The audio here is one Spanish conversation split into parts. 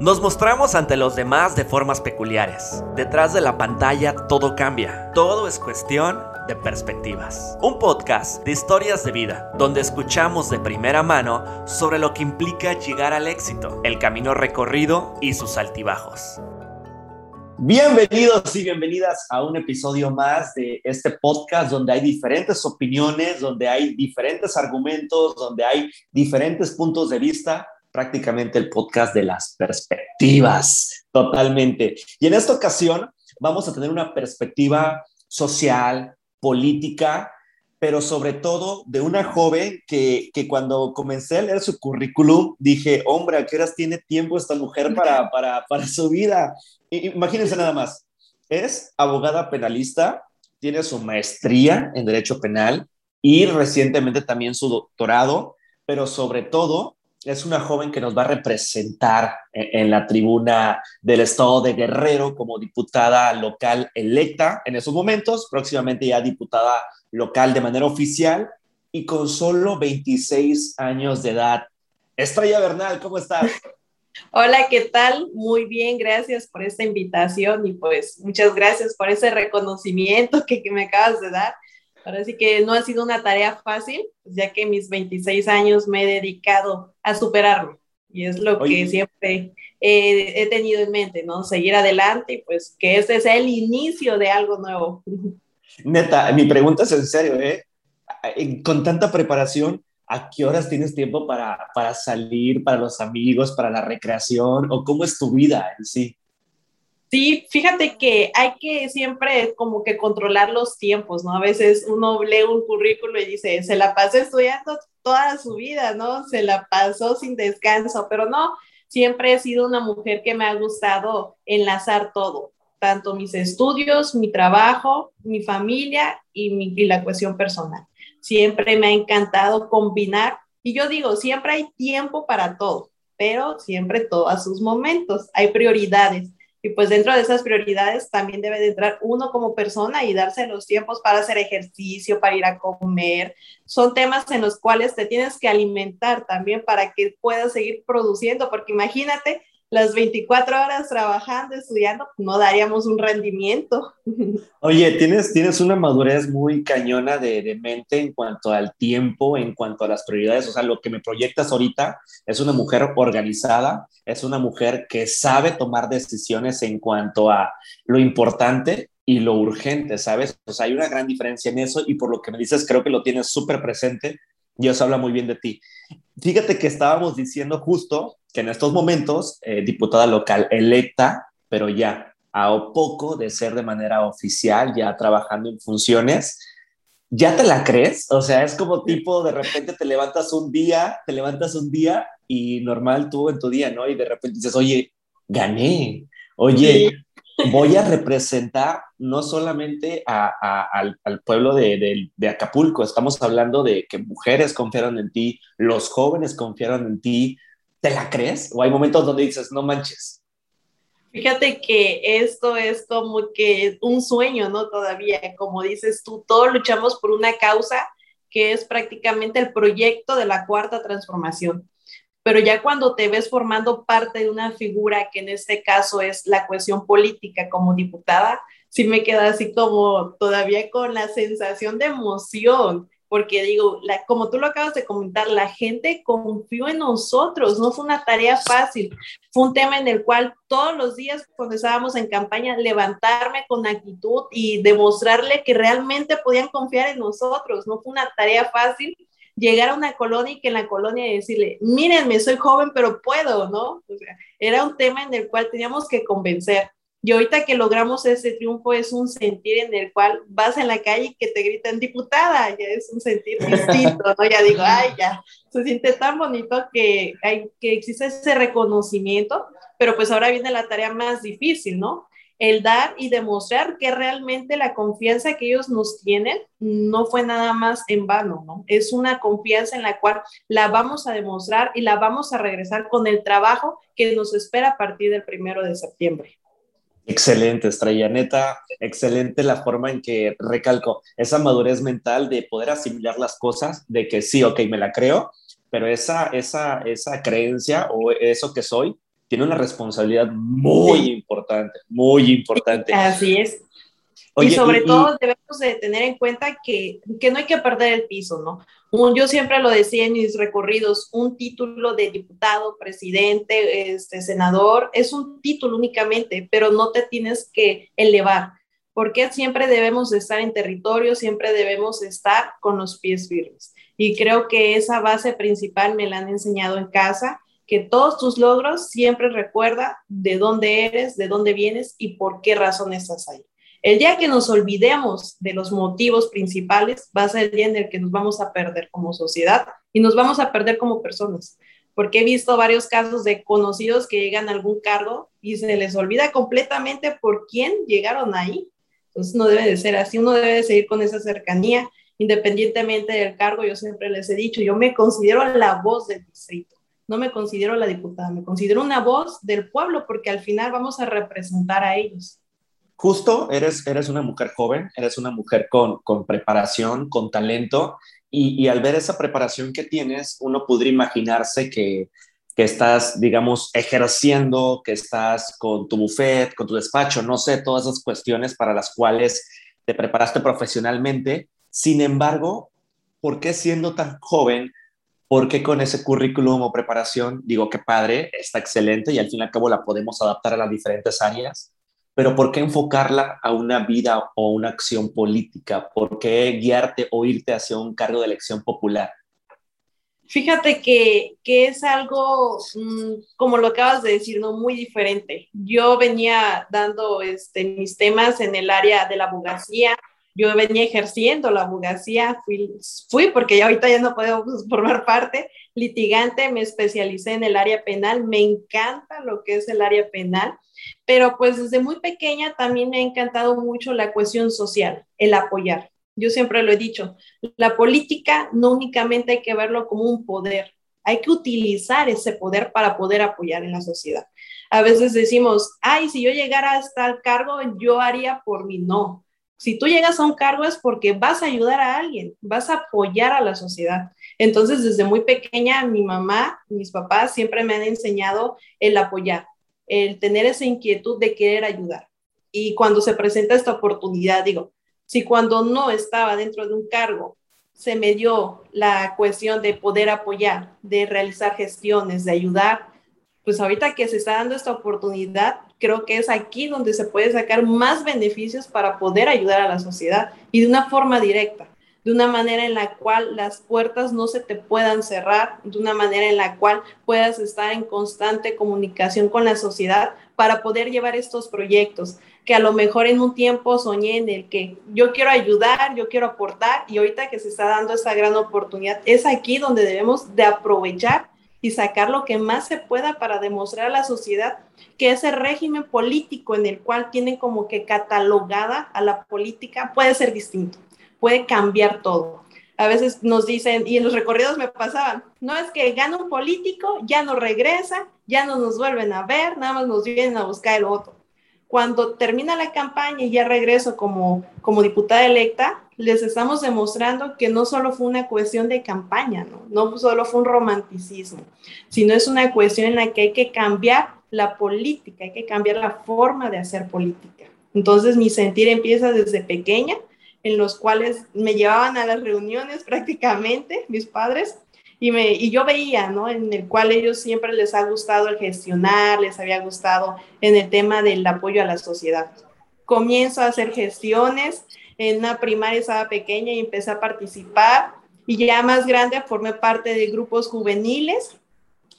Nos mostramos ante los demás de formas peculiares. Detrás de la pantalla todo cambia. Todo es cuestión de perspectivas. Un podcast de historias de vida, donde escuchamos de primera mano sobre lo que implica llegar al éxito, el camino recorrido y sus altibajos. Bienvenidos y bienvenidas a un episodio más de este podcast donde hay diferentes opiniones, donde hay diferentes argumentos, donde hay diferentes puntos de vista prácticamente el podcast de las perspectivas, totalmente. Y en esta ocasión vamos a tener una perspectiva social, política, pero sobre todo de una joven que, que, cuando comencé a leer su currículum dije, hombre, ¿a qué horas tiene tiempo esta mujer para, para, para su vida? Imagínense nada más, es abogada penalista, tiene su maestría en Derecho Penal y recientemente también su doctorado, pero sobre todo es una joven que nos va a representar en, la tribuna del estado de Guerrero como diputada local electa en esos momentos, próximamente ya diputada local de manera oficial y con solo 26 años de edad. Estrella Bernal, ¿cómo estás? Hola, ¿qué tal? Muy bien, gracias por esta invitación y pues muchas gracias por ese reconocimiento que, que me acabas de dar. Ahora sí que no ha sido una tarea fácil, ya que mis 26 años me he dedicado a superarme y es lo que siempre he, tenido en mente, ¿no? Seguir adelante y pues que este es el inicio de algo nuevo. Neta, mi pregunta es en serio, ¿eh? Con tanta preparación, ¿a qué horas tienes tiempo para, para salir, para los amigos, para la recreación o cómo es tu vida en sí? Sí, fíjate que hay que siempre como que controlar los tiempos, ¿no? A veces uno lee un currículo y dice, se la pasó estudiando toda su vida, ¿no? Se la pasó sin descanso, pero no, siempre he sido una mujer que me ha gustado enlazar todo, tanto mis estudios, mi trabajo, mi familia y, mi, y la cuestión personal. Siempre me ha encantado combinar y yo digo, siempre hay tiempo para todo, pero siempre todo a sus momentos, hay prioridades y pues dentro de esas prioridades también debe de entrar uno como persona y darse los tiempos para hacer ejercicio, para ir a comer. Son temas en los cuales te tienes que alimentar también para que puedas seguir produciendo, porque imagínate las 24 horas trabajando, estudiando, no daríamos un rendimiento. Oye, tienes, tienes una madurez muy cañona de, de, mente en cuanto al tiempo, en cuanto a las prioridades. O sea, lo que me proyectas ahorita es una mujer organizada, es una mujer que sabe tomar decisiones en cuanto a lo importante y lo urgente, ¿sabes? O sea, hay una gran diferencia en eso y por lo que me dices, creo que lo tienes súper presente eso habla muy bien de ti. Fíjate que estábamos diciendo justo que en estos momentos, eh, diputada local electa, pero ya a poco de ser de manera oficial, ya trabajando en funciones, ¿ya te la crees? O sea, es como tipo, de repente te levantas un día, te levantas un día y normal tú en tu día, ¿no? Y de repente dices, oye, gané, oye, voy a representar no solamente al, pueblo de, de, Acapulco, estamos hablando de que mujeres confiaron en ti, los jóvenes confiaron en ti, ¿te la crees? ¿O hay momentos donde dices, no manches? Fíjate que esto es como que un sueño, ¿no? Todavía, como dices tú, todos luchamos por una causa que es prácticamente el proyecto de la cuarta transformación. Pero ya cuando te ves formando parte de una figura, que en este caso es la cuestión política como diputada, sí me queda así como todavía con la sensación de emoción, porque digo, como tú lo acabas de comentar, la gente confió en nosotros, no fue una tarea fácil, fue un tema en el cual todos los días cuando estábamos en campaña, levantarme con actitud y demostrarle que realmente podían confiar en nosotros, no fue una tarea fácil llegar a una colonia y que en la colonia decirle, mírenme, soy joven, pero puedo, ¿no? O sea, era un tema en el cual teníamos que convencer. Y ahorita que logramos ese triunfo es un sentir en el cual vas en la calle y que te gritan diputada, ya es un sentir distinto, ¿no? Ya digo, ay, ya, se siente tan bonito que, hay, que existe ese reconocimiento, pero pues ahora viene la tarea más difícil, ¿no? El dar y demostrar que realmente la confianza que ellos nos tienen no fue nada más en vano, ¿no? Es una confianza en la cual la vamos a demostrar y la vamos a regresar con el trabajo que nos espera a partir del primero de septiembre. Excelente, Estrella, neta, excelente la forma en que recalco esa madurez mental de poder asimilar las cosas, de que sí, ok, me la creo, pero esa, esa, esa creencia o eso que soy, tiene una responsabilidad muy importante, muy importante. Así es. y sobre todo debemos de tener en cuenta que, que, no hay que perder el piso, ¿no? Yo siempre lo decía en mis recorridos, un título de diputado, presidente, este, senador, es un título únicamente, pero no te tienes que elevar, porque siempre debemos estar en territorio, siempre debemos estar con los pies firmes. Y creo que esa base principal me la han enseñado en casa, que todos tus logros siempre recuerda de dónde eres, de dónde vienes y por qué razón estás ahí. El día que nos olvidemos de los motivos principales va a ser el día en el que nos vamos a perder como sociedad y nos vamos a perder como personas. Porque he visto varios casos de conocidos que llegan a algún cargo y se les olvida completamente por quién llegaron ahí. Entonces no debe de ser así, uno debe de seguir con esa cercanía, independientemente del cargo. Yo siempre les he dicho, yo me considero la voz del distrito, no me considero la diputada, me considero una voz del pueblo porque al final vamos a representar a ellos justo eres, eres una mujer joven, eres una mujer con, con preparación, con talento, y, y, al ver esa preparación que tienes, uno podría imaginarse que, que estás, digamos, ejerciendo, que estás con tu buffet, con tu despacho, no sé, todas esas cuestiones para las cuales te preparaste profesionalmente. Sin embargo, ¿por qué siendo tan joven? ¿Por qué con ese currículum o preparación? Digo, qué padre, está excelente y al fin y al cabo la podemos adaptar a las diferentes áreas pero ¿por qué enfocarla a una vida o una acción política? ¿Por qué guiarte o irte hacia un cargo de elección popular? Fíjate que, que es algo, mm, como lo acabas de decir, ¿no? muy diferente. Yo venía dando este, mis temas en el área de la abogacía, yo venía ejerciendo la abogacía, fui, fui porque ya ahorita ya no puedo formar parte, litigante, me especialicé en el área penal, me encanta lo que es el área penal pero pues desde muy pequeña también me ha encantado mucho la cuestión social, el apoyar. Yo siempre lo he dicho, la política no únicamente hay que verlo como un poder, hay que utilizar ese poder para poder apoyar en la sociedad. A veces decimos, ay, si yo llegara hasta el cargo, yo haría por mí. No, si tú llegas a un cargo es porque vas a ayudar a alguien, vas a apoyar a la sociedad. Entonces, desde muy pequeña, mi mamá, mis papás siempre me han enseñado el apoyar el tener esa inquietud de querer ayudar. Y cuando se presenta esta oportunidad, digo, si cuando no estaba dentro de un cargo se me dio la cuestión de poder apoyar, de realizar gestiones, de ayudar, pues ahorita que se está dando esta oportunidad, creo que es aquí donde se puede sacar más beneficios para poder ayudar a la sociedad y de una forma directa de una manera en la cual las puertas no se te puedan cerrar, de una manera en la cual puedas estar en constante comunicación con la sociedad para poder llevar estos proyectos, que a lo mejor en un tiempo soñé en el que yo quiero ayudar, yo quiero aportar y ahorita que se está dando esa gran oportunidad, es aquí donde debemos de aprovechar y sacar lo que más se pueda para demostrar a la sociedad que ese régimen político en el cual tienen como que catalogada a la política puede ser distinto puede cambiar todo. A veces nos dicen, y en los recorridos me pasaban, no es que gana un político, ya no regresa, ya no nos vuelven a ver, nada más nos vienen a buscar el voto. Cuando termina la campaña y ya regreso como, como diputada electa, les estamos demostrando que no solo fue una cuestión de campaña, ¿no? no solo fue un romanticismo, sino es una cuestión en la que hay que cambiar la política, hay que cambiar la forma de hacer política. Entonces mi sentir empieza desde pequeña en los cuales me llevaban a las reuniones prácticamente, mis padres, y, me, y yo veía, ¿no? En el cual ellos siempre les ha gustado el gestionar, les había gustado en el tema del apoyo a la sociedad. Comienzo a hacer gestiones, en una primaria estaba pequeña y empecé a participar, y ya más grande formé parte de grupos juveniles,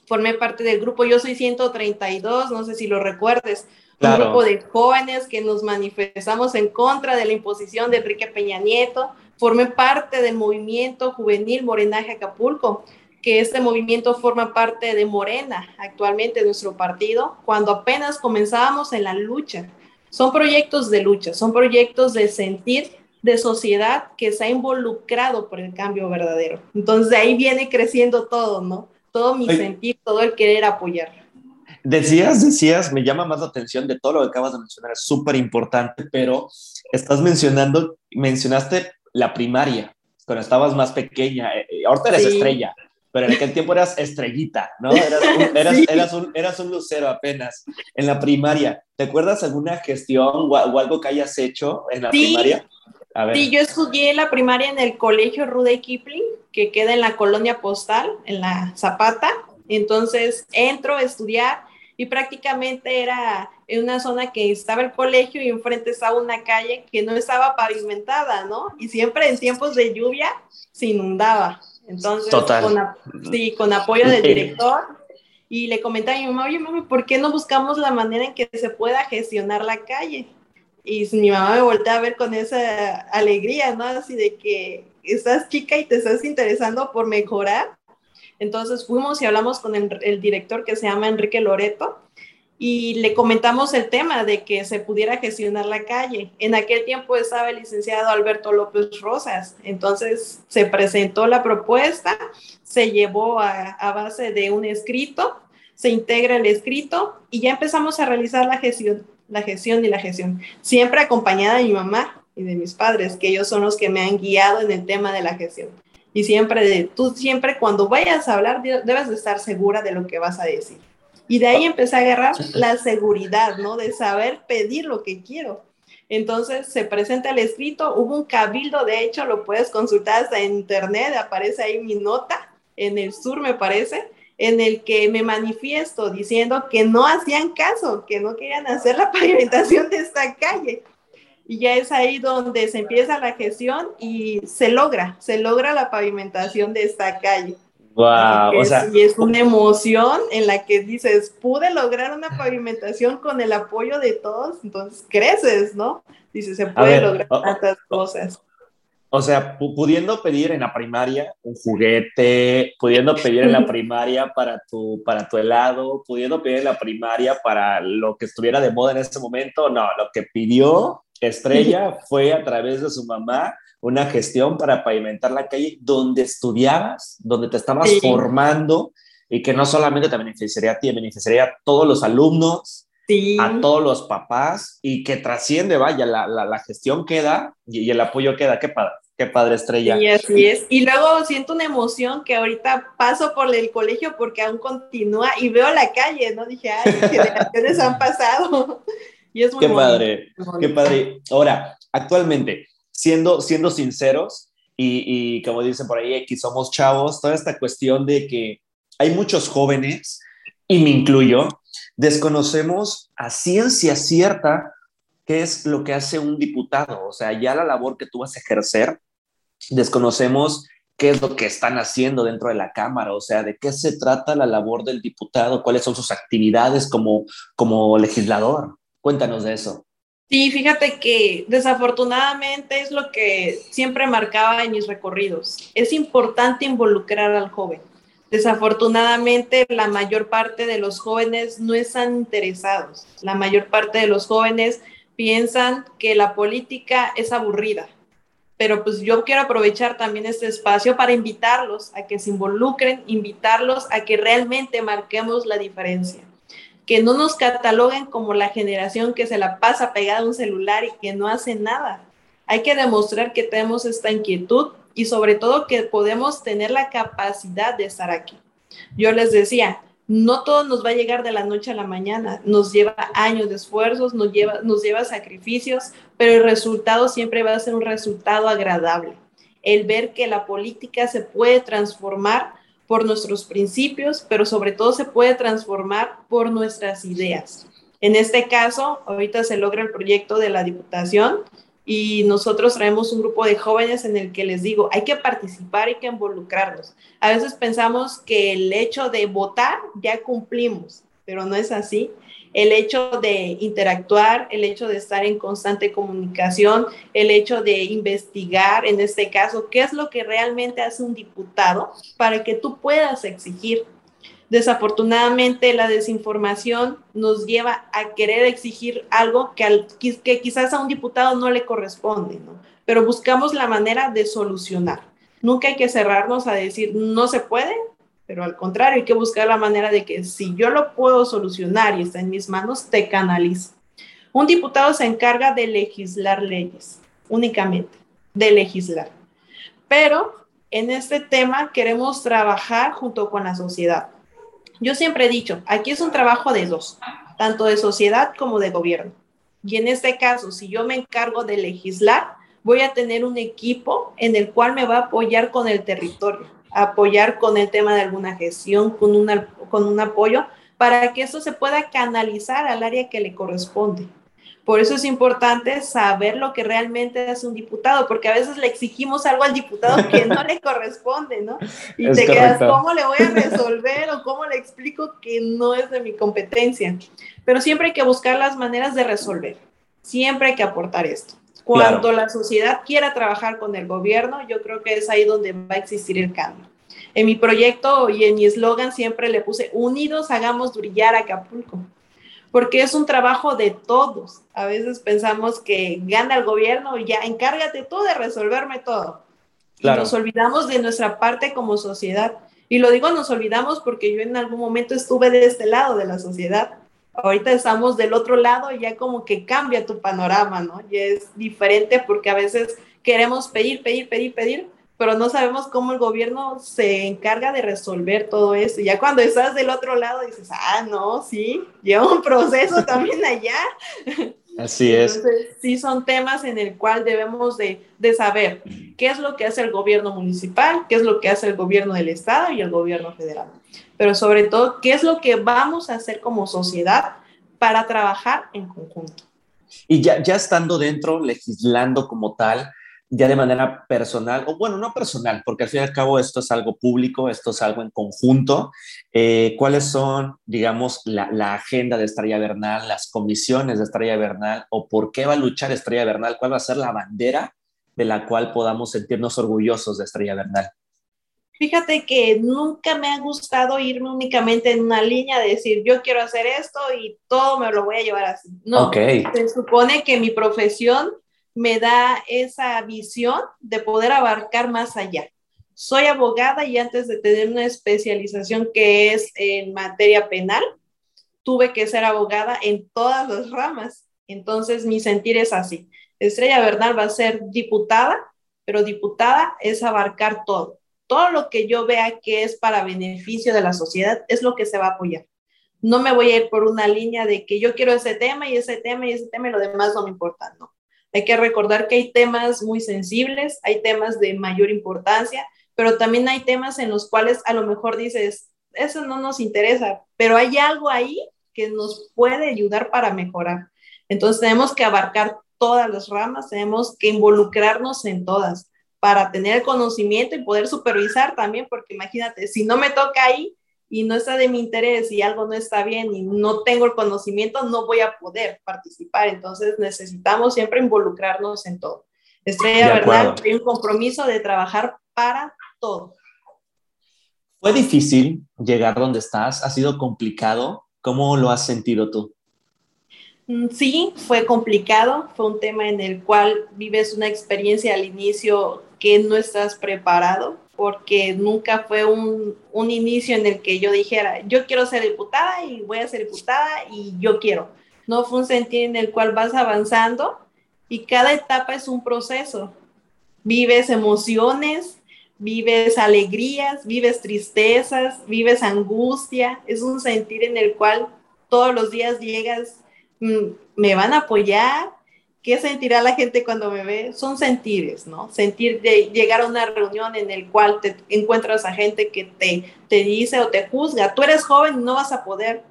formé parte del grupo Yo Soy 132, no sé si lo recuerdes, un grupo de jóvenes que nos manifestamos en contra de la imposición de Enrique Peña Nieto. Formé parte del movimiento juvenil Morenaje Acapulco, que este movimiento forma parte de Morena, actualmente nuestro partido, cuando apenas comenzábamos en la lucha. Son proyectos de lucha, son proyectos de sentir de sociedad que se ha involucrado por el cambio verdadero. Entonces de ahí viene creciendo todo, ¿no? Todo mi sentir, todo el querer apoyar. Decías, decías, me llama más la atención de todo lo que acabas de mencionar, es súper importante, pero estás mencionando, mencionaste la primaria, cuando estabas más pequeña, eh, eh, ahorita eres estrella, pero en aquel tiempo eras estrellita, ¿no? Eras un, eras, eras, un, eras un, lucero apenas en la primaria. ¿Te acuerdas alguna gestión o, algo que hayas hecho en la primaria? Sí, yo estudié la primaria en el colegio Rude Kipling, que queda en la colonia postal, en la Zapata. Entonces entro a estudiar y prácticamente era en una zona que estaba el colegio y enfrente estaba una calle que no estaba pavimentada, ¿no? Y siempre en tiempos de lluvia se inundaba. Entonces, Con, sí, con apoyo del director, y le comentaba a mi mamá, oye, mami, ¿por qué no buscamos la manera en que se pueda gestionar la calle? Y mi mamá me voltea a ver con esa alegría, ¿no? Así de que estás chica y te estás interesando por mejorar. Entonces fuimos y hablamos con el, director que se llama Enrique Loreto y le comentamos el tema de que se pudiera gestionar la calle. En aquel tiempo estaba el licenciado Alberto López Rosas, entonces se presentó la propuesta, se llevó a, base de un escrito, se integra el escrito y ya empezamos a realizar la gestión, la gestión y la gestión, siempre acompañada de mi mamá y de mis padres, que ellos son los que me han guiado en el tema de la gestión. Y siempre, de, tú siempre cuando vayas a hablar, debes de estar segura de lo que vas a decir. Y de ahí empecé a agarrar la seguridad, ¿no? De saber pedir lo que quiero. Entonces se presenta el escrito, hubo un cabildo, de hecho lo puedes consultar hasta en internet, aparece ahí mi nota, en el sur me parece, en el que me manifiesto diciendo que no hacían caso, que no querían hacer la pavimentación de esta calle. Y ya es ahí donde se empieza la gestión y se logra, se logra la pavimentación de esta calle. Wow, o sea, y es una emoción en la que dices, pude lograr una pavimentación con el apoyo de todos, entonces creces, ¿no? Dices, se puede lograr tantas cosas. O sea, pudiendo pedir en la primaria un juguete, pudiendo pedir en la primaria para tu, para tu helado, pudiendo pedir en la primaria para lo que estuviera de moda en ese momento, no, lo que pidió Estrella fue a través de su mamá una gestión para pavimentar la calle donde estudiabas, donde te estabas formando y que no solamente te beneficiaría a ti, beneficiaría a todos los alumnos, a todos los papás y que trasciende, vaya, la, la, gestión queda y, el apoyo queda. Qué padre, qué padre estrella. Y así es. Y luego siento una emoción que ahorita paso por el colegio porque aún continúa y veo la calle, ¿no? Dije, ay, generaciones han pasado. Y es muy Qué padre, qué padre. Ahora, actualmente, siendo, siendo sinceros, y, y, como dicen por ahí, aquí somos chavos, toda esta cuestión de que hay muchos jóvenes, y me incluyo, desconocemos a ciencia cierta qué es lo que hace un diputado, o sea, ya la labor que tú vas a ejercer, desconocemos qué es lo que están haciendo dentro de la Cámara, o sea, de qué se trata la labor del diputado, cuáles son sus actividades como, como legislador. Cuéntanos de eso. Sí, fíjate que desafortunadamente es lo que siempre marcaba en mis recorridos. Es importante involucrar al joven. Desafortunadamente, la mayor parte de los jóvenes no están interesados. La mayor parte de los jóvenes piensan que la política es aburrida. Pero pues yo quiero aprovechar también este espacio para invitarlos a que se involucren, invitarlos a que realmente marquemos la diferencia que no nos cataloguen como la generación que se la pasa pegada a un celular y que no hace nada. Hay que demostrar que tenemos esta inquietud y sobre todo que podemos tener la capacidad de estar aquí. Yo les decía, no todo nos va a llegar de la noche a la mañana, nos lleva años de esfuerzos, nos lleva, nos lleva sacrificios, pero el resultado siempre va a ser un resultado agradable. El ver que la política se puede transformar por nuestros principios, pero sobre todo se puede transformar por nuestras ideas. En este caso, ahorita se logra el proyecto de la Diputación y nosotros traemos un grupo de jóvenes en el que les digo, hay que participar, hay que involucrarnos. A veces pensamos que el hecho de votar ya cumplimos, pero no es así el hecho de interactuar, el hecho de estar en constante comunicación, el hecho de investigar, en este caso, qué es lo que realmente hace un diputado para que tú puedas exigir. Desafortunadamente, la desinformación nos lleva a querer exigir algo que, que quizás a un diputado no le corresponde, ¿no? Pero buscamos la manera de solucionar. Nunca hay que cerrarnos a decir, no se puede, pero al contrario, hay que buscar la manera de que si yo lo puedo solucionar y está en mis manos, te canalizo. Un diputado se encarga de legislar leyes, únicamente, de legislar. Pero en este tema queremos trabajar junto con la sociedad. Yo siempre he dicho, aquí es un trabajo de dos, tanto de sociedad como de gobierno. Y en este caso, si yo me encargo de legislar, voy a tener un equipo en el cual me va a apoyar con el territorio, apoyar con el tema de alguna gestión, con, una, con un apoyo, para que eso se pueda canalizar al área que le corresponde. Por eso es importante saber lo que realmente es un diputado, porque a veces le exigimos algo al diputado que no le corresponde, ¿no? Y te quedas, ¿cómo le voy a resolver o cómo le explico que no es de mi competencia? Pero siempre hay que buscar las maneras de resolver. Siempre hay que aportar esto. Cuando la sociedad quiera trabajar con el gobierno, yo creo que es ahí donde va a existir el cambio. En mi proyecto y en mi eslogan siempre le puse, unidos hagamos brillar Acapulco porque es un trabajo de todos. A veces pensamos que gana el gobierno y ya encárgate tú de resolverme todo. Y nos olvidamos de nuestra parte como sociedad. Y lo digo nos olvidamos porque yo en algún momento estuve de este lado de la sociedad. Ahorita estamos del otro lado y ya como que cambia tu panorama, ¿no? Y es diferente porque a veces queremos pedir, pedir, pedir, pedir, pero no sabemos cómo el gobierno se encarga de resolver todo eso. Y ya cuando estás del otro lado dices, ah, no, sí, lleva un proceso también allá. Así es. Entonces, sí son temas en el cual debemos de, de, saber qué es lo que hace el gobierno municipal, qué es lo que hace el gobierno del estado y el gobierno federal. Pero sobre todo, qué es lo que vamos a hacer como sociedad para trabajar en conjunto. Y ya, ya estando dentro, legislando como tal, ya de manera personal, o bueno, no personal, porque al fin y al cabo esto es algo público, esto es algo en conjunto. Eh, ¿Cuáles son, digamos, la, la, agenda de Estrella Bernal, las comisiones de Estrella Bernal, o por qué va a luchar Estrella Bernal? ¿Cuál va a ser la bandera de la cual podamos sentirnos orgullosos de Estrella Bernal? Fíjate que nunca me ha gustado irme únicamente en una línea de decir, yo quiero hacer esto y todo me lo voy a llevar así. No, se supone que mi profesión me da esa visión de poder abarcar más allá. Soy abogada y antes de tener una especialización que es en materia penal, tuve que ser abogada en todas las ramas. Entonces, mi sentir es así. Estrella Bernal va a ser diputada, pero diputada es abarcar todo. Todo lo que yo vea que es para beneficio de la sociedad es lo que se va a apoyar. No me voy a ir por una línea de que yo quiero ese tema y ese tema y ese tema y lo demás no me importa. No. Hay que recordar que hay temas muy sensibles, hay temas de mayor importancia, pero también hay temas en los cuales a lo mejor dices, eso no nos interesa, pero hay algo ahí que nos puede ayudar para mejorar. Entonces tenemos que abarcar todas las ramas, tenemos que involucrarnos en todas para tener conocimiento y poder supervisar también, porque imagínate, si no me toca ahí, y no está de mi interés y algo no está bien y no tengo el conocimiento, no voy a poder participar. Entonces necesitamos siempre involucrarnos en todo. Estrella Verdad, hay un compromiso de trabajar para todo. ¿Fue difícil llegar donde estás? ¿Ha sido complicado? ¿Cómo lo has sentido tú? Mm, sí, fue complicado, fue un tema en el cual vives una experiencia al inicio que no estás preparado, porque nunca fue un, un, inicio en el que yo dijera, yo quiero ser diputada y voy a ser diputada y yo quiero. No fue un sentido en el cual vas avanzando y cada etapa es un proceso. Vives emociones, vives alegrías, vives tristezas, vives angustia. Es un sentir en el cual todos los días llegas, mm, me van a apoyar, ¿Qué sentirá la gente cuando me ve? Son sentires, ¿no? Sentir de llegar a una reunión en el cual te encuentras a gente que te, te dice o te juzga, tú eres joven y no vas a poder,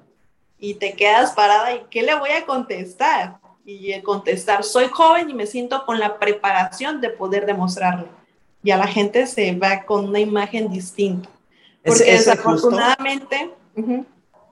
y te quedas parada y ¿qué le voy a contestar? Y contestar, soy joven y me siento con la preparación de poder demostrarle. Y a la gente se va con una imagen distinta. Porque desafortunadamente...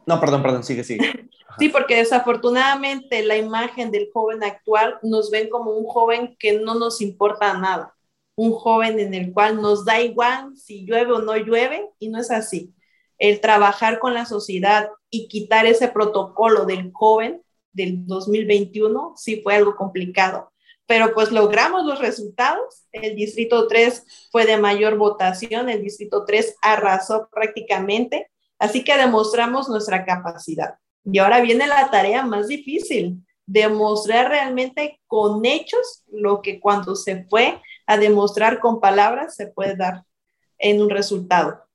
No, perdón, perdón, sigue, sigue. Sí, porque desafortunadamente la imagen del joven actual nos ven como un joven que no nos importa nada, un joven en el cual nos da igual si llueve o no llueve y no es así. El trabajar con la sociedad y quitar ese protocolo del joven del 2021 sí fue algo complicado, pero pues logramos los resultados. El distrito 3 fue de mayor votación, el distrito 3 arrasó prácticamente, así que demostramos nuestra capacidad. Y ahora viene la tarea más difícil, demostrar realmente con hechos lo que cuando se fue a demostrar con palabras se puede dar. en un resultado.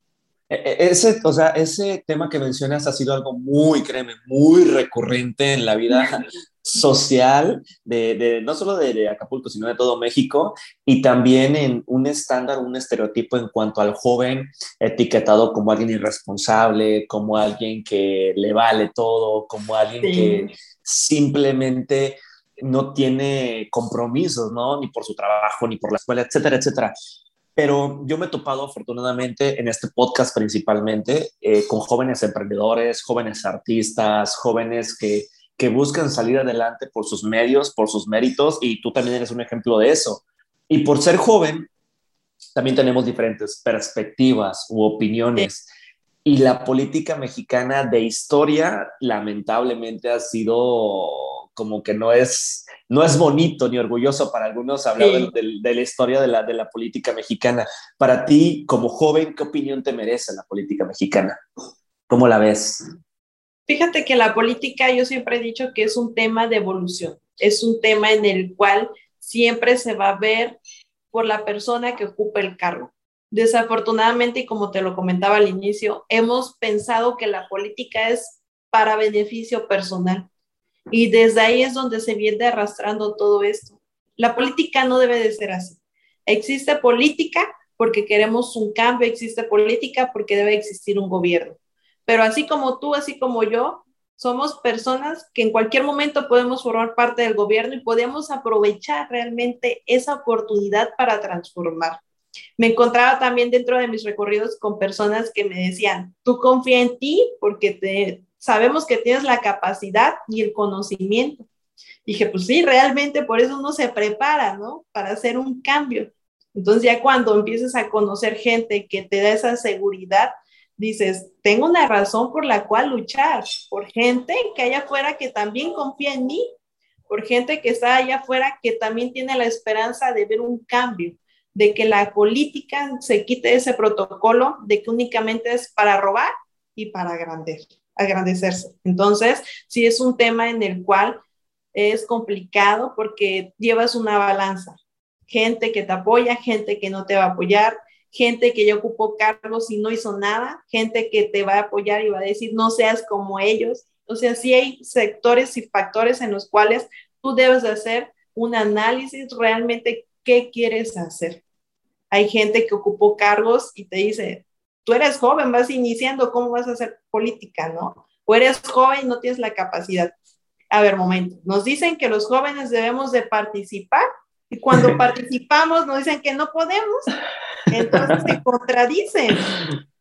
E, e, ese, o sea, ese tema que mencionas ha sido algo muy, créeme, muy recurrente en la vida social de, no solo de, Acapulco, sino de todo México, y también en un estándar, un estereotipo en cuanto al joven etiquetado como alguien irresponsable, como alguien que le vale todo, como alguien que simplemente no tiene compromisos, ¿no? Ni por su trabajo, ni por la escuela, etcétera, etcétera. Pero yo me he topado afortunadamente en este podcast principalmente eh, con jóvenes emprendedores, jóvenes artistas, jóvenes que, que buscan salir adelante por sus medios, por sus méritos, y tú también eres un ejemplo de eso. Y por ser joven, también tenemos diferentes perspectivas u opiniones. Y la política mexicana de historia, lamentablemente, ha sido como que no es, no es bonito ni orgulloso para algunos hablar de, la historia de la, de la política mexicana. Para ti, como joven, ¿qué opinión te merece la política mexicana? ¿Cómo la ves? Fíjate que la política, yo siempre he dicho que es un tema de evolución, es un tema en el cual siempre se va a ver por la persona que ocupa el cargo. Desafortunadamente, y como te lo comentaba al inicio, hemos pensado que la política es para beneficio personal. Y desde ahí es donde se viene arrastrando todo esto. La política no debe de ser así. Existe política porque queremos un cambio, existe política porque debe existir un gobierno. Pero así como tú, así como yo, somos personas que en cualquier momento podemos formar parte del gobierno y podemos aprovechar realmente esa oportunidad para transformar. Me encontraba también dentro de mis recorridos con personas que me decían, tú confía en ti porque te, sabemos que tienes la capacidad y el conocimiento. Dije, pues sí, realmente por eso uno se prepara, ¿no? Para hacer un cambio. Entonces ya cuando empiezas a conocer gente que te da esa seguridad, dices, tengo una razón por la cual luchar, por gente que allá afuera que también confía en mí, por gente que está allá afuera que también tiene la esperanza de ver un cambio de que la política se quite ese protocolo de que únicamente es para robar y para agrandecerse. Entonces, sí es un tema en el cual es complicado porque llevas una balanza. Gente que te apoya, gente que no te va a apoyar, gente que ya ocupó cargos y no hizo nada, gente que te va a apoyar y va a decir no seas como ellos. O sea, sí hay sectores y factores en los cuales tú debes de hacer un análisis realmente qué quieres hacer. Hay gente que ocupó cargos y te dice, tú eres joven, vas iniciando, ¿cómo vas a hacer política, no? O eres joven y no tienes la capacidad. A ver, momento, nos dicen que los jóvenes debemos de participar y cuando participamos nos dicen que no podemos, entonces se contradicen.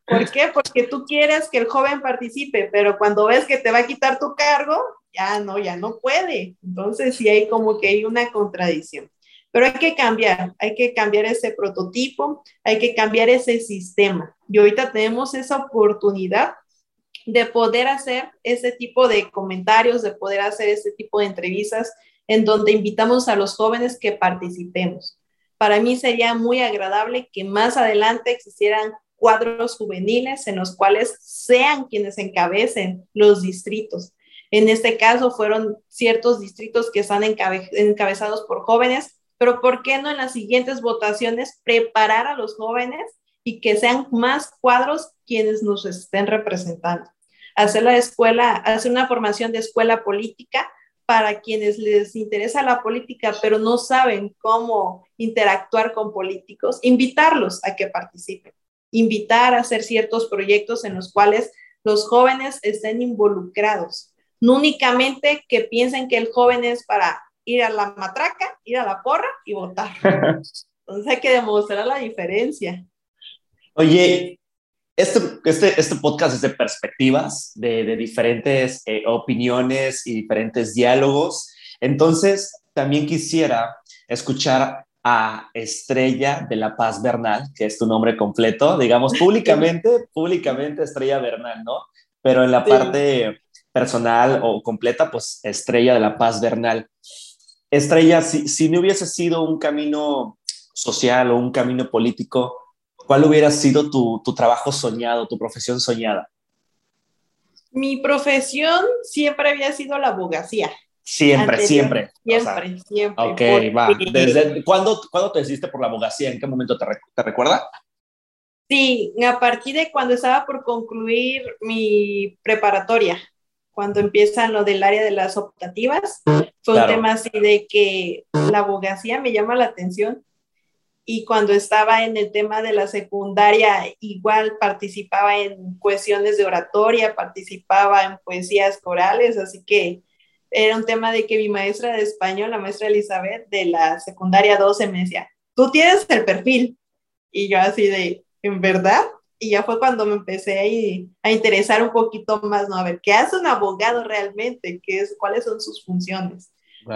¿Por qué? Porque tú quieres que el joven participe, pero cuando ves que te va a quitar tu cargo, ya no, ya no puede. Entonces sí hay como que hay una contradicción. Pero hay que cambiar, hay que cambiar ese prototipo, hay que cambiar ese sistema. Y ahorita tenemos esa oportunidad de poder hacer ese tipo de comentarios, de poder hacer ese tipo de entrevistas en donde invitamos a los jóvenes que participemos. Para mí sería muy agradable que más adelante existieran cuadros juveniles en los cuales sean quienes encabecen los distritos. En este caso fueron ciertos distritos que están encabezados por jóvenes pero ¿por qué no en las siguientes votaciones preparar a los jóvenes y que sean más cuadros quienes nos estén representando? Hacer la escuela, hacer una formación de escuela política para quienes les interesa la política, pero no saben cómo interactuar con políticos, invitarlos a que participen, invitar a hacer ciertos proyectos en los cuales los jóvenes estén involucrados, no únicamente que piensen que el joven es para ir a la matraca, ir a la porra y votar. Entonces hay que demostrar la diferencia. Oye, este, este, este podcast es de perspectivas, de, de diferentes eh, opiniones y diferentes diálogos. Entonces, también quisiera escuchar a Estrella de la Paz Bernal, que es tu nombre completo, digamos públicamente, públicamente Estrella Bernal, ¿no? Pero en la parte personal o completa, pues Estrella de la Paz Bernal. Estrella, si, no hubiese sido un camino social o un camino político, ¿cuál hubiera sido tu, trabajo soñado, tu profesión soñada? Mi profesión siempre había sido la abogacía. Siempre, siempre. Siempre, siempre. Ok, va. ¿Desde, ¿cuándo, te decidiste por la abogacía? ¿En qué momento te, te recuerda? Sí, a partir de cuando estaba por concluir mi preparatoria, cuando empiezan lo del área de las optativas, fue un tema así de que la abogacía me llama la atención y cuando estaba en el tema de la secundaria, igual participaba en cuestiones de oratoria, participaba en poesías corales, así que era un tema de que mi maestra de español, la maestra Elizabeth de la secundaria 12, me decía, tú tienes el perfil. Y yo así de, ¿en verdad? Y ya fue cuando me empecé a, a interesar un poquito más, ¿no? A ver, ¿qué hace un abogado realmente? ¿Qué es, ¿Cuáles son sus funciones?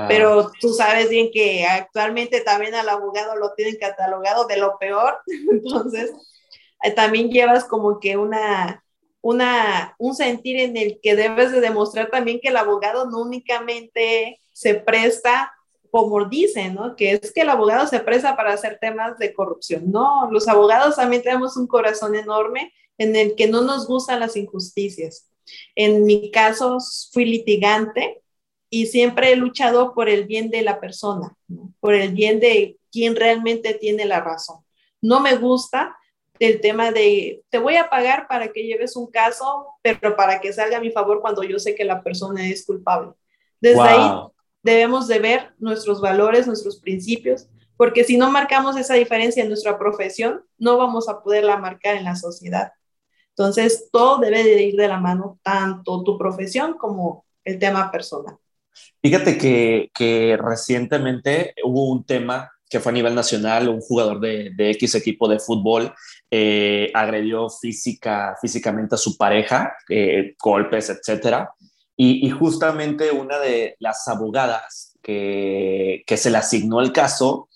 Pero tú sabes bien que actualmente también al abogado lo tienen catalogado de lo peor, entonces eh, también llevas como que una, una, un sentir en el que debes de demostrar también que el abogado no únicamente se presta como dicen, ¿no? Que es que el abogado se presta para hacer temas de corrupción. No, los abogados también tenemos un corazón enorme en el que no nos gustan las injusticias. En mi caso, fui litigante y siempre he luchado por el bien de la persona, por el bien de quien realmente tiene la razón. No me gusta el tema de te voy a pagar para que lleves un caso, pero para que salga a mi favor cuando yo sé que la persona es culpable. Desde ahí debemos de ver nuestros valores, nuestros principios, porque si no marcamos esa diferencia en nuestra profesión, no vamos a poderla marcar en la sociedad. Entonces, todo debe de ir de la mano, tanto tu profesión como el tema personal. Fíjate que, recientemente hubo un tema que fue a nivel nacional, un jugador de, X equipo de fútbol eh, agredió física, físicamente a su pareja, eh, golpes, etcétera. Y, justamente una de las abogadas que, se le asignó el caso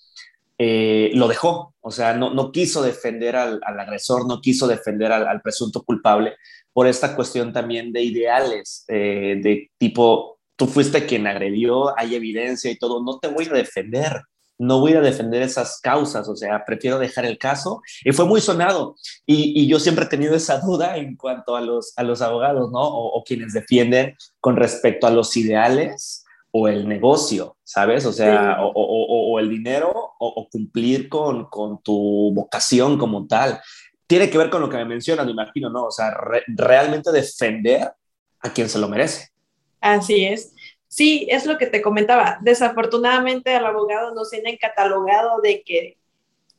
eh, lo dejó, o sea, no, quiso defender al, agresor, no quiso defender al, presunto culpable por esta cuestión también de ideales, de tipo, tú fuiste quien agredió, hay evidencia y todo, no te voy a defender, no voy a defender esas causas, o sea, prefiero dejar el caso. Y fue muy sonado. Y, yo siempre he tenido esa duda en cuanto a los, a los abogados, ¿no? O, quienes defienden con respecto a los ideales o el negocio, ¿sabes? O sea, o, el dinero o, cumplir con, con, tu vocación como tal. Tiene que ver con lo que me mencionas, me imagino, ¿no? O sea, realmente defender a quien se lo merece. Así es. Sí, es lo que te comentaba. Desafortunadamente al abogado nos tienen catalogado de que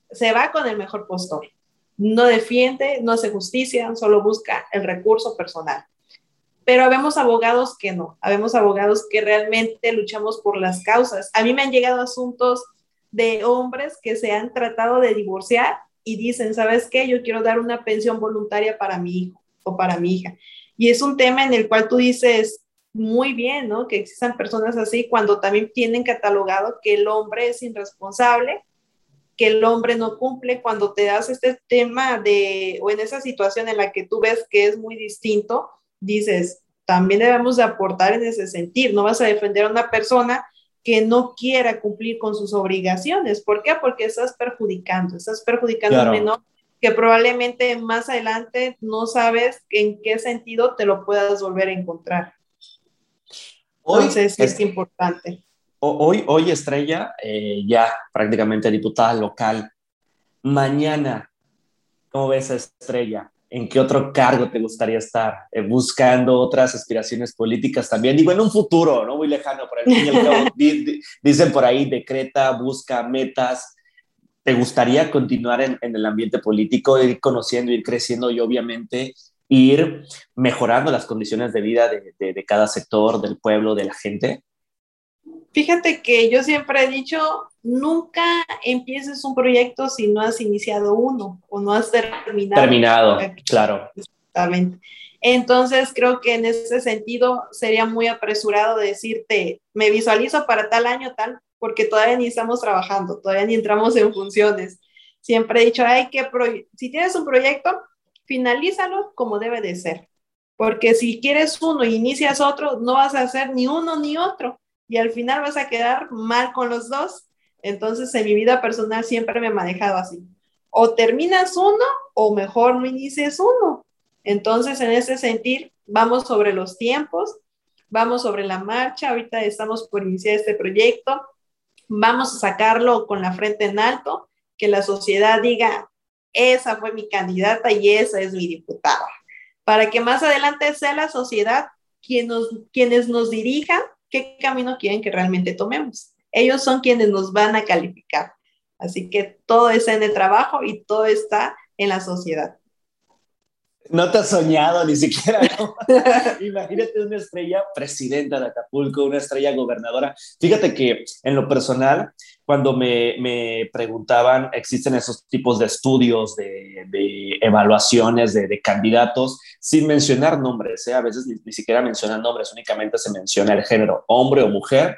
se va con el mejor postor. No defiende, no hace justicia, solo busca el recurso personal. Pero habemos abogados que no, habemos abogados que realmente luchamos por las causas. A mí me han llegado asuntos de hombres que se han tratado de divorciar y dicen, ¿sabes qué? Yo quiero dar una pensión voluntaria para mi hijo o para mi hija. Y es un tema en el cual tú dices, muy bien, ¿no? Que existan personas así cuando también tienen catalogado que el hombre es irresponsable, que el hombre no cumple, cuando te das este tema de, o en esa situación en la que tú ves que es muy distinto, dices, también debemos de aportar en ese sentido, no vas a defender a una persona que no quiera cumplir con sus obligaciones. ¿Por qué? Porque estás perjudicando, estás perjudicando a un menor que probablemente más adelante no sabes en qué sentido te lo puedas volver a encontrar. Hoy es, importante. Hoy, hoy Estrella, eh, ya prácticamente diputada local. Mañana, ¿cómo ves a Estrella? ¿En qué otro cargo te gustaría estar? Eh, buscando otras aspiraciones políticas también. Digo, en un futuro, no muy lejano, por dicen por ahí, decreta, busca metas. ¿Te gustaría continuar en, en, el ambiente político, ir conociendo, ir creciendo y obviamente ir mejorando las condiciones de vida de, cada sector, del pueblo, de la gente? Fíjate que yo siempre he dicho, nunca empieces un proyecto si no has iniciado uno o no has terminado. Terminado, claro. Exactamente. Entonces creo que en ese sentido sería muy apresurado decirte, me visualizo para tal año, tal, porque todavía ni estamos trabajando, todavía ni entramos en funciones. Siempre he dicho, hay que, si tienes un proyecto, finalízalo como debe de ser. Porque si quieres uno y inicias otro, no vas a hacer ni uno ni otro. Y al final vas a quedar mal con los dos. Entonces, en mi vida personal siempre me he manejado así. O terminas uno o mejor no inicies uno. Entonces, en ese sentido, vamos sobre los tiempos, vamos sobre la marcha. Ahorita estamos por iniciar este proyecto. Vamos a sacarlo con la frente en alto, que la sociedad diga, esa fue mi candidata y esa es mi diputada, para que más adelante sea la sociedad quien nos, quienes nos dirijan qué camino quieren que realmente tomemos. Ellos son quienes nos van a calificar. Así que todo está en el trabajo y todo está en la sociedad. No te has soñado ni siquiera. Imagínate una estrella presidenta de Acapulco, una estrella gobernadora. Fíjate que en lo personal, cuando me, me preguntaban, existen esos tipos de estudios, de, de evaluaciones de, de, candidatos, sin mencionar nombres, ¿eh? a veces ni, ni, siquiera mencionan nombres, únicamente se menciona el género, hombre o mujer.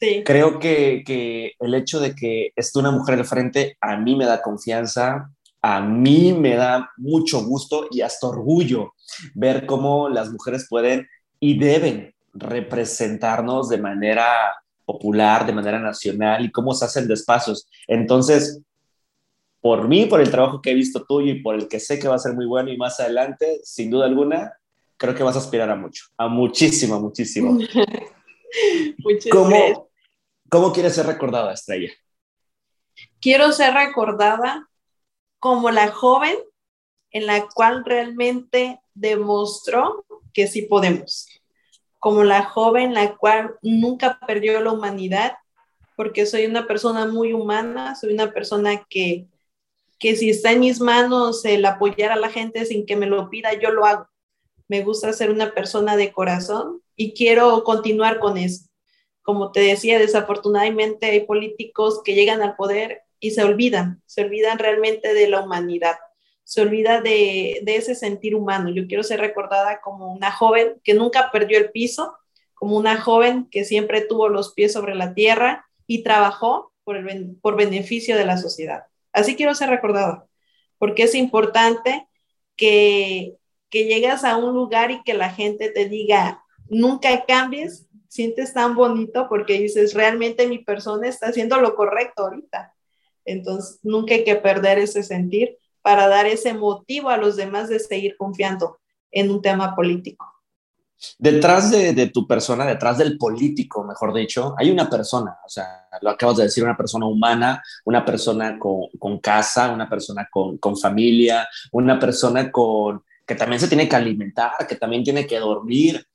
Sí. Creo que, que el hecho de que esté una mujer al frente a mí me da confianza, a mí me da mucho gusto y hasta orgullo ver cómo las mujeres pueden y deben representarnos de manera popular, de manera nacional y cómo se hacen despacios. Entonces, por mí, por el trabajo que he visto tuyo y por el que sé que va a ser muy bueno y más adelante, sin duda alguna, creo que vas a aspirar a mucho, a muchísimo, muchísimo. ¿Cómo, ¿Cómo quieres ser recordada, Estrella? Quiero ser recordada como la joven en la cual realmente demostró que sí podemos, como la joven la cual nunca perdió la humanidad, porque soy una persona muy humana, soy una persona que, que si está en mis manos el apoyar a la gente sin que me lo pida, yo lo hago. Me gusta ser una persona de corazón y quiero continuar con eso. Como te decía, desafortunadamente hay políticos que llegan al poder y se olvidan, se olvidan realmente de la humanidad, se olvida de, ese sentir humano. Yo quiero ser recordada como una joven que nunca perdió el piso, como una joven que siempre tuvo los pies sobre la tierra y trabajó por beneficio de la sociedad. Así quiero ser recordada, porque es importante que, que llegas a un lugar y que la gente te diga, nunca cambies, sientes tan bonito porque dices, realmente mi persona está haciendo lo correcto ahorita entonces, nunca hay que perder ese sentir para dar ese motivo a los demás de seguir confiando en un tema político. Detrás de, de, tu persona, detrás del político, mejor dicho, hay una persona, o sea, lo acabas de decir, una persona humana, una persona con, con casa, una persona con, con, familia, una persona con, que también se tiene que alimentar, que también tiene que dormir,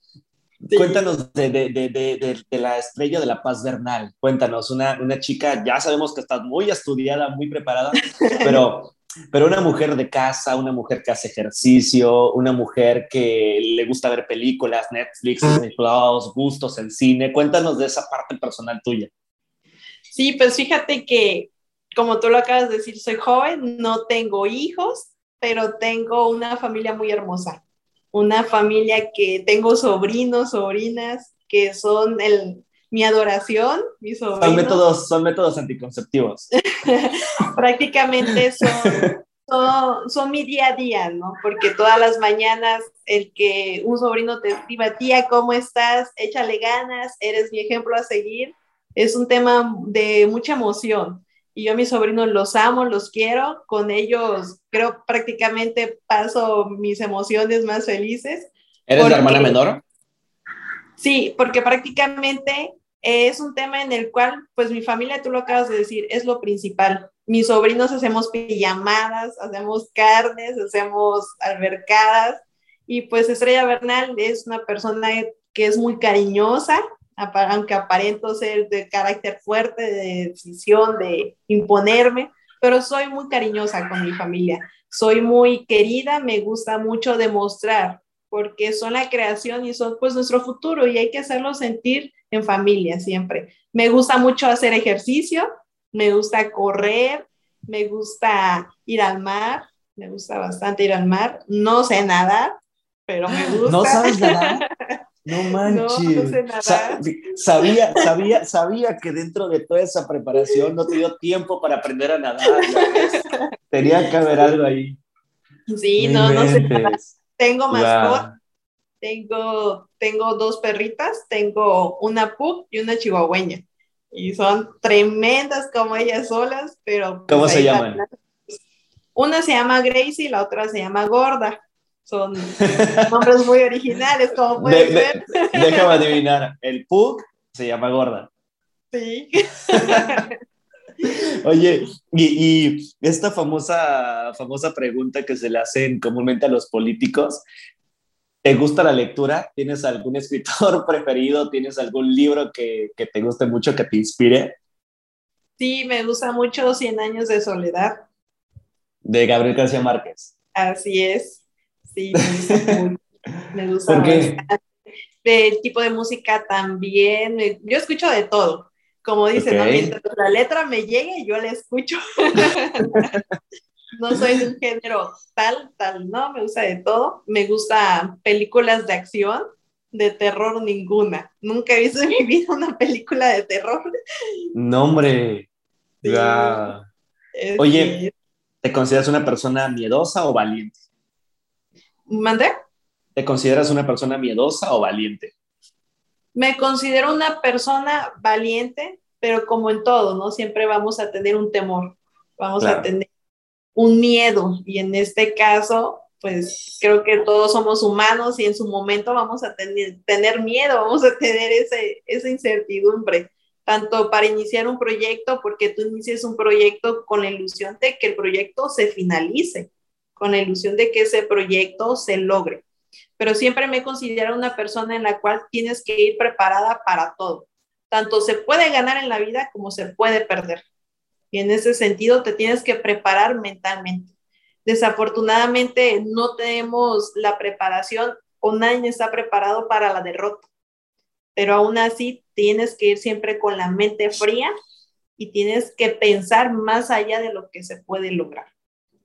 Sí. Cuéntanos de, de, de, de, la estrella de la paz Bernal. Cuéntanos, una, una chica, ya sabemos que estás muy estudiada, muy preparada, pero, pero una mujer de casa, una mujer que hace ejercicio, una mujer que le gusta ver películas, Netflix, Disney Plus, gustos, el cine. Cuéntanos de esa parte personal tuya. Sí, pues fíjate que, como tú lo acabas de decir, soy joven, no tengo hijos, pero tengo una familia muy hermosa una familia que tengo sobrinos, sobrinas, que son el, mi adoración, mi sobrinos. Son métodos, son métodos anticonceptivos. Prácticamente son, son, son, mi día a día, ¿no? Porque todas las mañanas el que un sobrino te escriba, tía, ¿cómo estás? Échale ganas, eres mi ejemplo a seguir, es un tema de mucha emoción y yo a mis sobrinos los amo, los quiero, con ellos creo prácticamente paso mis emociones más felices. ¿Eres porque, la hermana menor? Sí, porque prácticamente es un tema en el cual, pues mi familia, tú lo acabas de decir, es lo principal. Mis sobrinos hacemos pijamadas, hacemos carnes, hacemos albercadas y pues Estrella Bernal es una persona que es muy cariñosa, aunque aparento ser de carácter fuerte, de decisión, de imponerme, pero soy muy cariñosa con mi familia. Soy muy querida, me gusta mucho demostrar, porque son la creación y son pues nuestro futuro y hay que hacerlo sentir en familia siempre. Me gusta mucho hacer ejercicio, me gusta correr, me gusta ir al mar, me gusta bastante ir al mar. No sé nadar, pero me gusta. ¿No sabes nadar? No manches. No, no Sa sabía, sabía, sabía que dentro de toda esa preparación no te dio tiempo para aprender a nadar. Tenía que haber algo ahí. Sí, no, no sé nada. Tengo mascota, tengo, tengo dos perritas, tengo una pug y una chihuahueña. Y son tremendas como ellas solas, pero... Pues, ¿Cómo se llaman? Una se llama Gracie y la otra se llama Gorda son nombres muy originales, como puedes de, ver. De, déjame adivinar, el Pug se llama Gorda. Sí. Oye, y, esta famosa, famosa pregunta que se le hacen comúnmente a los políticos, ¿te gusta la lectura? ¿Tienes algún escritor preferido? ¿Tienes algún libro que, que te guste mucho, que te inspire? Sí, me gusta mucho Cien años de soledad. De Gabriel García Márquez. Así es. Sí, me gusta mucho. Me gusta ¿Por qué? El tipo de música también. Yo escucho de todo. Como dicen, ¿no? mientras la letra me llegue, yo la escucho. no soy de un género tal, tal, no, me gusta de todo. Me gusta películas de acción, de terror ninguna. Nunca he visto en mi vida una película de terror. No, hombre. Oye, ¿te consideras una persona miedosa o valiente? ¿Mande? ¿Te consideras una persona miedosa o valiente? Me considero una persona valiente, pero como en todo, ¿no? Siempre vamos a tener un temor, vamos a tener un miedo y en este caso, pues creo que todos somos humanos y en su momento vamos a tener, tener miedo, vamos a tener ese, esa incertidumbre, tanto para iniciar un proyecto, porque tú inicies un proyecto con la ilusión de que el proyecto se finalice, con la ilusión de que ese proyecto se logre pero siempre me he considerado una persona en la cual tienes que ir preparada para todo. Tanto se puede ganar en la vida como se puede perder. Y en ese sentido te tienes que preparar mentalmente. Desafortunadamente no tenemos la preparación o nadie está preparado para la derrota. Pero aún así tienes que ir siempre con la mente fría y tienes que pensar más allá de lo que se puede lograr.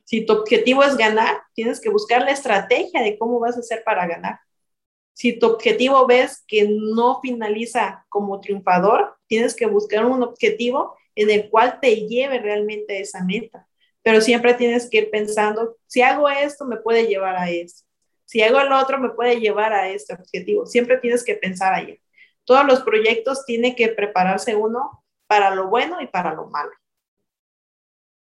Si tu objetivo es ganar, tienes que buscar la estrategia de cómo vas a hacer para ganar. Si tu objetivo ves que no finaliza como triunfador, tienes que buscar un objetivo en el cual te lleve realmente a esa meta. Pero siempre tienes que ir pensando, si hago esto, me puede llevar a esto. Si hago el otro, me puede llevar a este objetivo. Siempre tienes que pensar ahí. Todos los proyectos tienen que prepararse uno para lo bueno y para lo malo.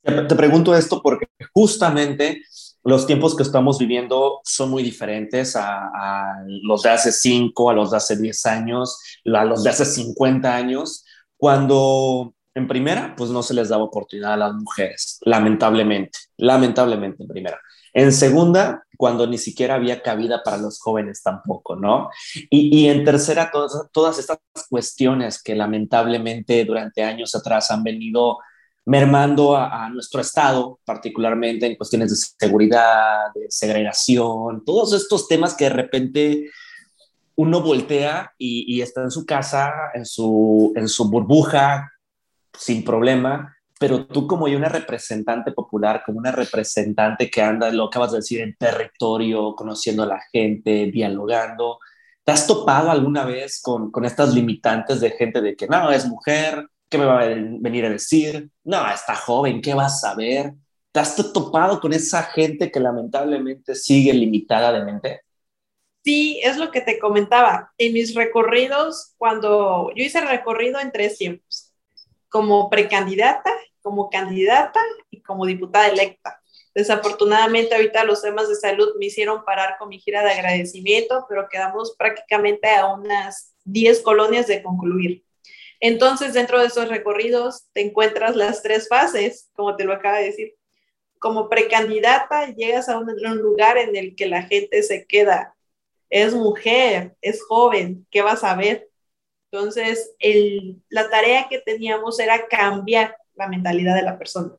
Te pregunto esto porque justamente los tiempos que estamos viviendo son muy diferentes a, los de hace 5, a los de hace 10 años, a los de hace 50 años, cuando en primera, pues no se les daba oportunidad a las mujeres, lamentablemente, lamentablemente en primera. En segunda, cuando ni siquiera había cabida para los jóvenes tampoco, ¿no? Y, en tercera, todas, todas estas cuestiones que lamentablemente durante años atrás han venido mermando a, nuestro Estado, particularmente en cuestiones de seguridad, de segregación, todos estos temas que de repente uno voltea y, está en su casa, en su, en su burbuja, sin problema, pero tú como una representante popular, como una representante que anda, lo acabas de decir, en territorio, conociendo a la gente, dialogando, ¿te has topado alguna vez con, con estas limitantes de gente de que no, es mujer, ¿Qué me va a venir a decir? No, está joven, ¿qué vas a saber? ¿Te has topado con esa gente que lamentablemente sigue limitada de mente? Sí, es lo que te comentaba. En mis recorridos, cuando yo hice el recorrido en tres tiempos, como precandidata, como candidata y como diputada electa. Desafortunadamente ahorita los temas de salud me hicieron parar con mi gira de agradecimiento, pero quedamos prácticamente a unas 10 colonias de concluir. Entonces, dentro de esos recorridos te encuentras las tres fases, como te lo acaba de decir. Como precandidata, llegas a un, lugar en el que la gente se queda. Es mujer, es joven, ¿qué vas a ver? Entonces, la tarea que teníamos era cambiar la mentalidad de la persona,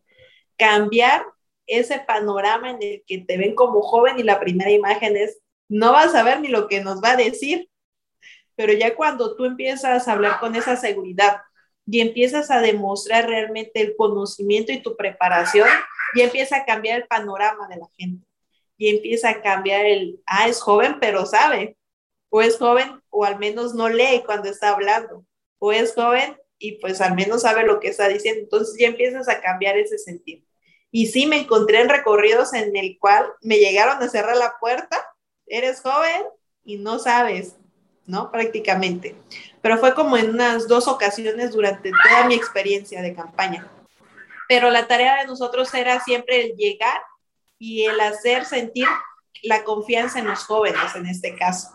cambiar ese panorama en el que te ven como joven y la primera imagen es, no vas a ver ni lo que nos va a decir, pero ya cuando tú empiezas a hablar con esa seguridad y empiezas a demostrar realmente el conocimiento y tu preparación, y empieza a cambiar el panorama de la gente. Y empieza a cambiar el, ah, es joven, pero sabe. O es joven, o al menos no lee cuando está hablando. O es joven y pues al menos sabe lo que está diciendo. Entonces ya empiezas a cambiar ese sentido. Y sí, me encontré en recorridos en el cual me llegaron a cerrar la puerta. Eres joven y no sabes. ¿no? Prácticamente. Pero fue como en unas dos ocasiones durante toda mi experiencia de campaña. Pero la tarea de nosotros era siempre el llegar y el hacer sentir la confianza en los jóvenes en este caso.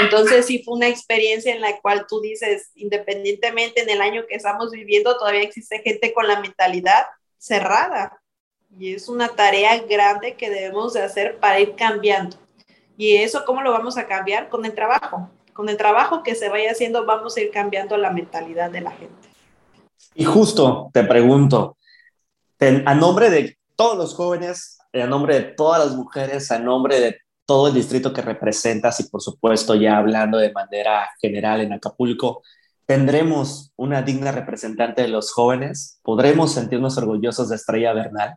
Entonces sí fue una experiencia en la cual tú dices, independientemente en el año que estamos viviendo, todavía existe gente con la mentalidad cerrada. Y es una tarea grande que debemos de hacer para ir cambiando. Y eso, ¿cómo lo vamos a cambiar? Con el trabajo. Con el trabajo que se vaya haciendo, vamos a ir cambiando la mentalidad de la gente. Y justo te pregunto, a nombre de todos los jóvenes, a nombre de todas las mujeres, a nombre de todo el distrito que representas y por supuesto ya hablando de manera general en Acapulco, ¿tendremos una digna representante de los jóvenes? ¿Podremos sentirnos orgullosos de Estrella Bernal?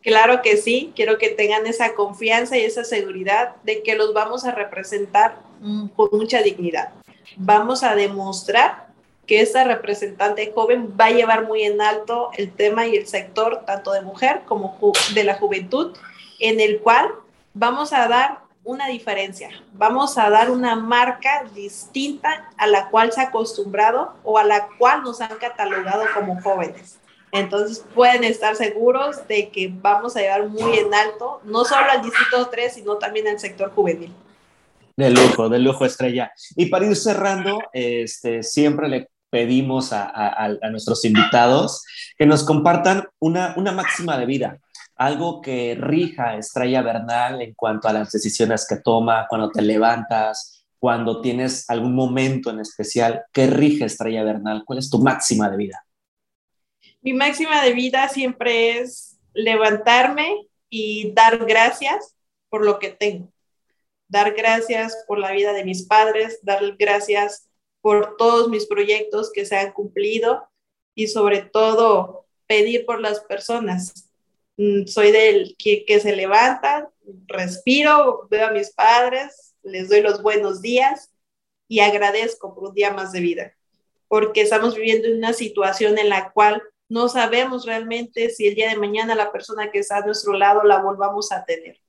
Claro que sí, quiero que tengan esa confianza y esa seguridad de que los vamos a representar mm, con mucha dignidad. Vamos a demostrar que esa representante joven va a llevar muy en alto el tema y el sector tanto de mujer como de la juventud, en el cual vamos a dar una diferencia, vamos a dar una marca distinta a la cual se ha acostumbrado o a la cual nos han catalogado como jóvenes. Entonces pueden estar seguros de que vamos a llevar muy en alto, no solo al Distrito 3, sino también al sector juvenil. De lujo, de lujo estrella. Y para ir cerrando, este, siempre le pedimos a, nuestros invitados que nos compartan una máxima de vida, algo que rija Estrella Bernal en cuanto a las decisiones que toma, cuando te levantas, cuando tienes algún momento en especial, ¿qué rige Estrella Bernal? ¿Cuál es tu máxima de vida? Mi máxima de vida siempre es levantarme y dar gracias por lo que tengo. Dar gracias por la vida de mis padres, dar gracias por todos mis proyectos que se han cumplido y sobre todo pedir por las personas. Mm, soy del que, se levanta, respiro, veo a mis padres, les doy los buenos días y agradezco por un día más de vida, porque estamos viviendo en una situación en la cual no sabemos realmente si el día de mañana la persona que está a nuestro lado la volvamos a tener.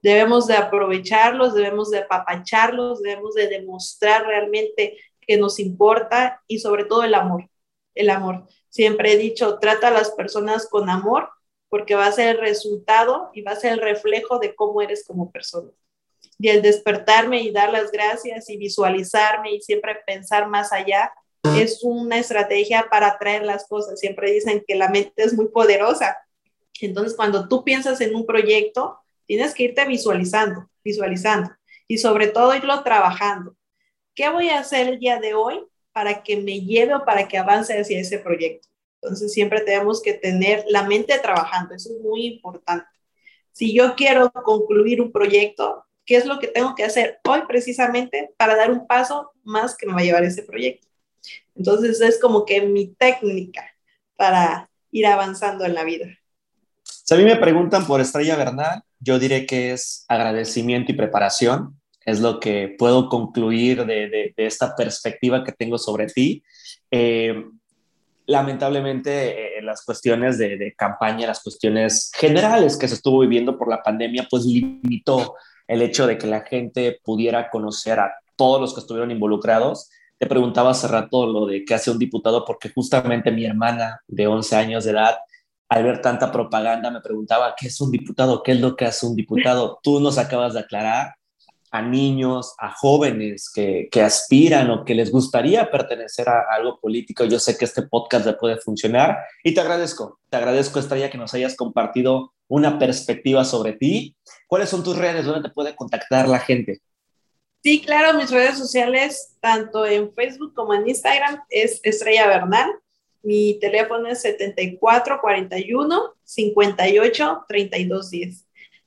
Debemos de aprovecharlos, debemos de apapacharlos, debemos de demostrar realmente que nos importa y sobre todo el amor, el amor. Siempre he dicho, trata a las personas con amor porque va a ser el resultado y va a ser el reflejo de cómo eres como persona. Y el despertarme y dar las gracias y visualizarme y siempre pensar más allá es una estrategia para atraer las cosas. Siempre dicen que la mente es muy poderosa. Entonces, cuando tú piensas en un proyecto, tienes que irte visualizando, visualizando y sobre todo irlo trabajando. ¿qué voy a hacer el día de hoy para que me lleve o para que avance hacia ese proyecto? Entonces siempre tenemos que tener la mente trabajando, eso es muy importante. Si yo quiero concluir un proyecto, ¿qué es lo que tengo que hacer hoy precisamente para dar un paso más que me va a llevar ese proyecto? Entonces es como que mi técnica para ir avanzando en la vida. Si a mí me preguntan por Estrella Bernal, yo diré que es agradecimiento y preparación es lo que puedo concluir de, esta perspectiva que tengo sobre ti. Eh, lamentablemente, eh, las cuestiones de, campaña, las cuestiones generales que se estuvo viviendo por la pandemia, pues limitó el hecho de que la gente pudiera conocer a todos los que estuvieron involucrados. Te preguntaba hace rato lo de qué hace un diputado, porque justamente mi hermana de 11 años de edad, al ver tanta propaganda, me preguntaba, ¿qué es un diputado? ¿Qué es lo que hace un diputado? Tú nos acabas de aclarar a niños, a jóvenes que, aspiran o que les gustaría pertenecer a, algo político. Yo sé que este podcast le puede funcionar y te agradezco, te agradezco Estrella que nos hayas compartido una perspectiva sobre ti. ¿Cuáles son tus redes? ¿Dónde te puede contactar la gente? Sí, claro, mis redes sociales, tanto en Facebook como en Instagram, es Estrella Bernal. Mi teléfono es 7441 58 32 10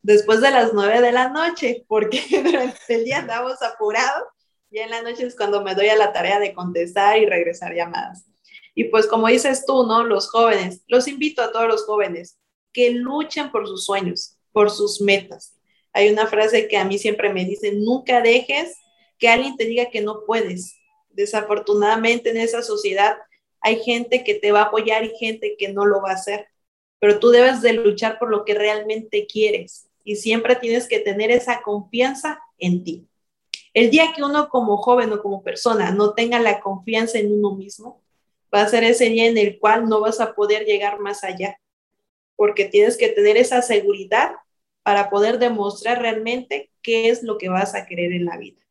después de las nueve de la noche, porque durante el día andamos apurados y en la noche es cuando me doy a la tarea de contestar y regresar llamadas. Y pues como dices tú, ¿no? Los jóvenes, los invito a todos los jóvenes que luchen por sus sueños, por sus metas. Hay una frase que a mí siempre me dice, nunca dejes que alguien te diga que no puedes. Desafortunadamente en esa sociedad hay gente que te va a apoyar y gente que no lo va a hacer, pero tú debes de luchar por lo que realmente quieres y siempre tienes que tener esa confianza en ti. El día que uno como joven o como persona no tenga la confianza en uno mismo, va a ser ese día en el cual no vas a poder llegar más allá, porque tienes que tener esa seguridad para poder demostrar realmente qué es lo que vas a querer en la vida.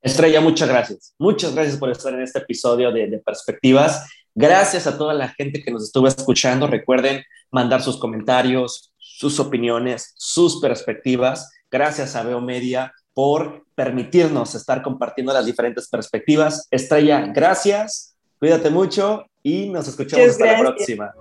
Estrella, muchas gracias. Muchas gracias por estar en este episodio de, de Perspectivas. Gracias a toda la gente que nos estuvo escuchando. Recuerden mandar sus comentarios, sus opiniones, sus perspectivas. Gracias a Veo Media por permitirnos estar compartiendo las diferentes perspectivas. Estrella, gracias. Cuídate mucho y nos escuchamos hasta la próxima.